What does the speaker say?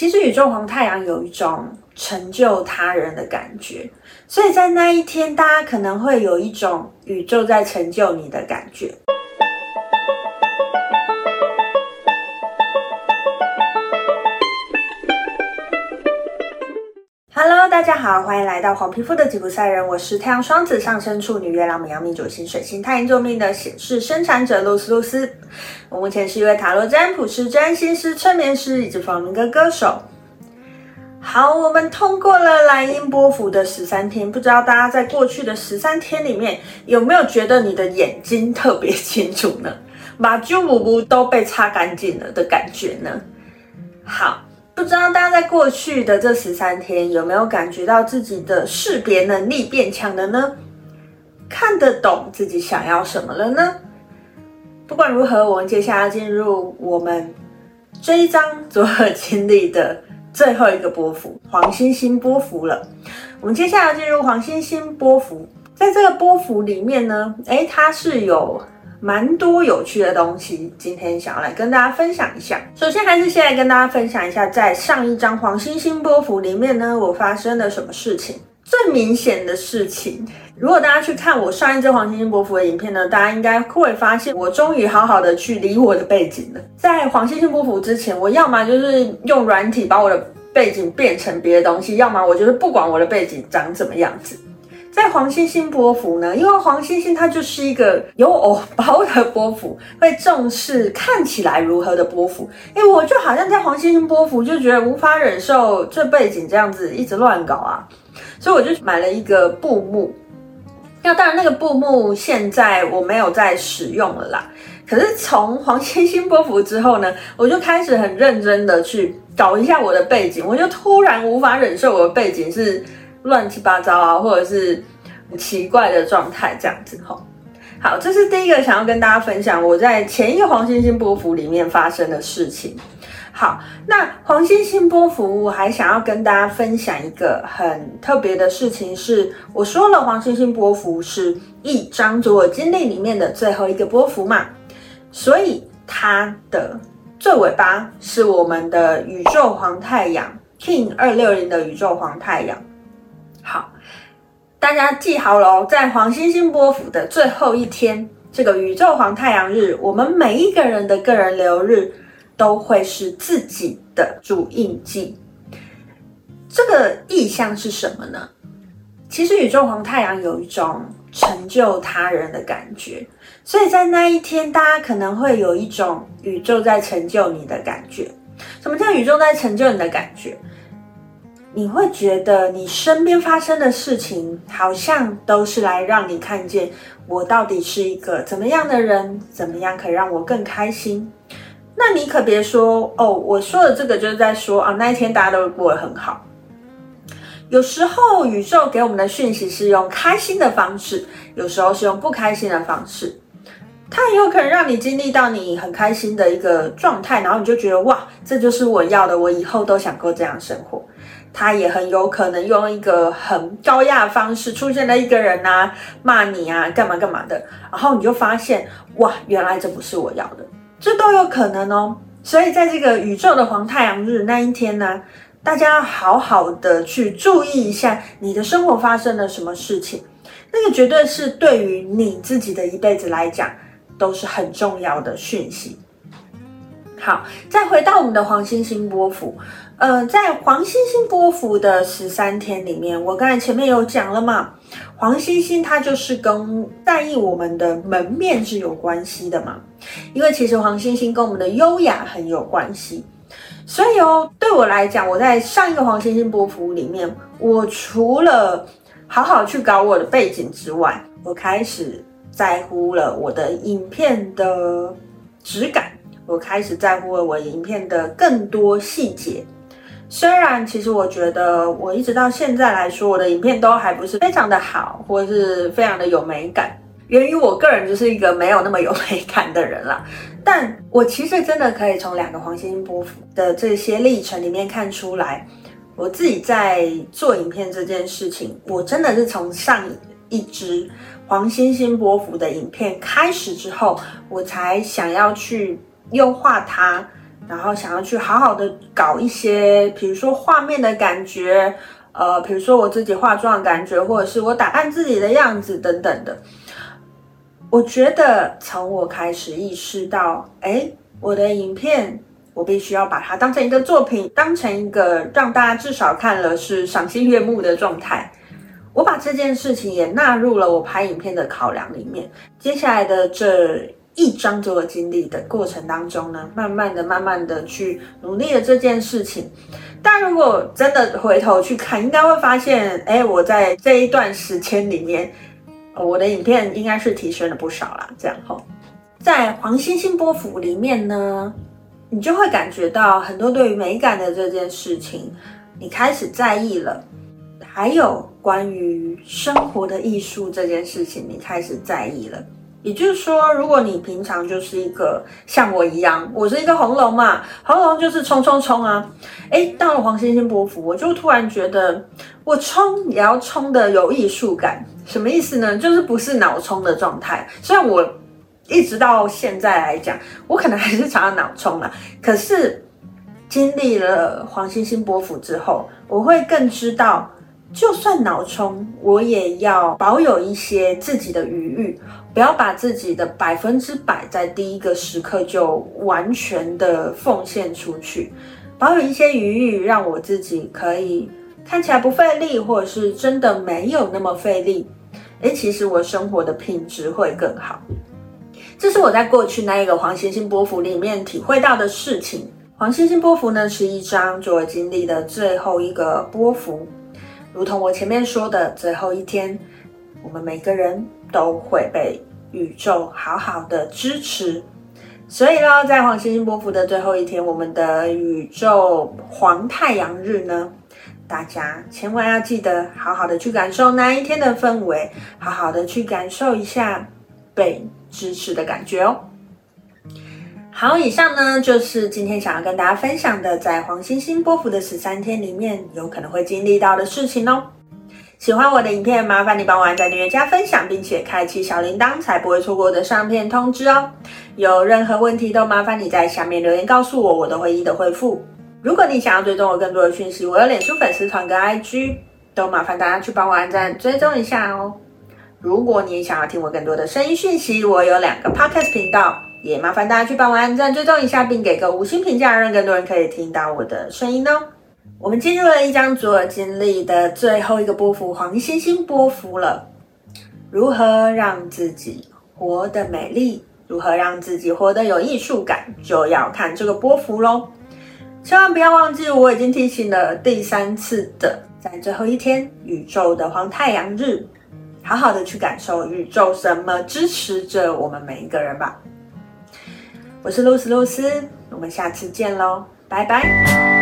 其实宇宙黄太阳有一种成就他人的感觉，所以在那一天，大家可能会有一种宇宙在成就你的感觉。Hello，大家好，欢迎来到黄皮肤的吉普赛人，我是太阳双子上升处女月亮母羊命主星水星太阴坐命的显示生产者露丝露丝。我目前是一位塔罗占卜师、占星师、催眠师以及弗明歌歌手。好，我们通过了蓝鹰波符的十三天，不知道大家在过去的十三天里面有没有觉得你的眼睛特别清楚呢？把旧雾雾都被擦干净了的感觉呢？好。不知道大家在过去的这十三天有没有感觉到自己的识别能力变强了呢？看得懂自己想要什么了呢？不管如何，我们接下来要进入我们这一章卓尔金历的最后一个波幅——黄星星波幅了。我们接下来要进入黄星星波幅，在这个波幅里面呢，诶，它是有。蛮多有趣的东西，今天想要来跟大家分享一下。首先，还是先来跟大家分享一下，在上一张黄星星波符里面呢，我发生了什么事情。最明显的事情，如果大家去看我上一支黄星星波符的影片呢，大家应该会发现，我终于好好的去理我的背景了。在黄星星波符之前，我要么就是用软体把我的背景变成别的东西，要么我就是不管我的背景长怎么样子。在黄星星波幅呢，因为黄星星它就是一个有偶包的波幅，会重视看起来如何的波符。哎，我就好像在黄星星波幅就觉得无法忍受这背景这样子一直乱搞啊，所以我就买了一个布幕。那当然，那个布幕现在我没有在使用了啦。可是从黄星星波幅之后呢，我就开始很认真的去搞一下我的背景，我就突然无法忍受我的背景是。乱七八糟啊，或者是奇怪的状态这样子吼。好，这是第一个想要跟大家分享我在前一个黄星星波幅里面发生的事情。好，那黄星星波幅我还想要跟大家分享一个很特别的事情是，我说了黄星星波幅是一张卓尔金历里面的最后一个波幅嘛，所以它的最尾巴是我们的宇宙黄太阳 King 二六零的宇宙黄太阳。好，大家记好了，在黄星星波符的最后一天，这个宇宙黄太阳日，我们每一个人的个人流日都会是自己的主印记。这个意象是什么呢？其实宇宙黄太阳有一种成就他人的感觉，所以在那一天，大家可能会有一种宇宙在成就你的感觉。什么叫宇宙在成就你的感觉？你会觉得你身边发生的事情，好像都是来让你看见我到底是一个怎么样的人，怎么样可以让我更开心。那你可别说哦，我说的这个就是在说啊，那一天大家都过得很好。有时候宇宙给我们的讯息是用开心的方式，有时候是用不开心的方式。它也有可能让你经历到你很开心的一个状态，然后你就觉得哇，这就是我要的，我以后都想过这样生活。他也很有可能用一个很高压的方式出现了一个人啊，骂你啊，干嘛干嘛的，然后你就发现哇，原来这不是我要的，这都有可能哦。所以在这个宇宙的黄太阳日那一天呢，大家要好好的去注意一下你的生活发生了什么事情，那个绝对是对于你自己的一辈子来讲都是很重要的讯息。好，再回到我们的黄星星波幅。呃，在黄星星波幅的十三天里面，我刚才前面有讲了嘛，黄星星它就是跟在意我们的门面是有关系的嘛，因为其实黄星星跟我们的优雅很有关系，所以哦，对我来讲，我在上一个黄星星波幅里面，我除了好好去搞我的背景之外，我开始在乎了我的影片的质感，我开始在乎了我影片的更多细节。虽然其实我觉得我一直到现在来说，我的影片都还不是非常的好，或是非常的有美感，源于我个人就是一个没有那么有美感的人啦。但我其实真的可以从两个黄星星波的这些历程里面看出来，我自己在做影片这件事情，我真的是从上一支黄星星波符的影片开始之后，我才想要去优化它。然后想要去好好的搞一些，比如说画面的感觉，呃，比如说我自己化妆的感觉，或者是我打扮自己的样子等等的。我觉得从我开始意识到，哎，我的影片，我必须要把它当成一个作品，当成一个让大家至少看了是赏心悦目的状态。我把这件事情也纳入了我拍影片的考量里面。接下来的这一章自我经历的过程当中呢，慢慢的、慢慢的去努力了这件事情。但如果真的回头去看，应该会发现，哎，我在这一段时间里面。我的影片应该是提升了不少啦，这样齁，在黄星星波符里面呢，你就会感觉到很多对于美感的这件事情，你开始在意了；还有关于生活的艺术这件事情，你开始在意了。也就是说，如果你平常就是一个像我一样，我是一个红龙嘛，红龙就是冲冲冲啊！诶，到了黄星星波符，我就突然觉得，我冲也要冲的有艺术感。什么意思呢？就是不是脑冲的状态。虽然我一直到现在来讲，我可能还是常常脑冲啊。可是经历了黄星星波符之后，我会更知道。就算脑充，我也要保有一些自己的余裕，不要把自己的百分之百在第一个时刻就完全的奉献出去，保有一些余裕，让我自己可以看起来不费力，或者是真的没有那么费力。诶，其实我生活的品质会更好。这是我在过去那一个黄星星波幅里面体会到的事情。黄星星波幅呢，是一张自我经历的最后一个波幅。如同我前面说的，最后一天，我们每个人都会被宇宙好好的支持。所以呢，在黄星星波符的最后一天，我们的宇宙黄太阳日呢，大家千万要记得好好的去感受那一天的氛围，好好的去感受一下被支持的感觉哦。好，以上呢就是今天想要跟大家分享的，在黄星星波符的十三天里面，有可能会经历到的事情哦。喜欢我的影片，麻烦你帮我按赞、订阅、加分享，并且开启小铃铛，才不会错过我的上片通知哦。有任何问题都麻烦你在下面留言告诉我，我都会一一的回复。如果你想要追踪我更多的讯息，我有脸书粉丝团跟 IG，都麻烦大家去帮我按赞、追踪一下哦。如果你想要听我更多的声音讯息，我有两个 Podcast 频道。也麻烦大家去帮我按赞、追踪一下，并给个五星评价，让更多人可以听到我的声音哦。我们进入了一张自我经历的最后一个波幅——黄星星波幅了。如何让自己活得美丽？如何让自己活得有艺术感？就要看这个波幅喽。千万不要忘记，我已经提醒了第三次的，在最后一天，宇宙的黄太阳日，好好的去感受宇宙什么支持着我们每一个人吧。我是露丝露丝，我们下次见喽，拜拜。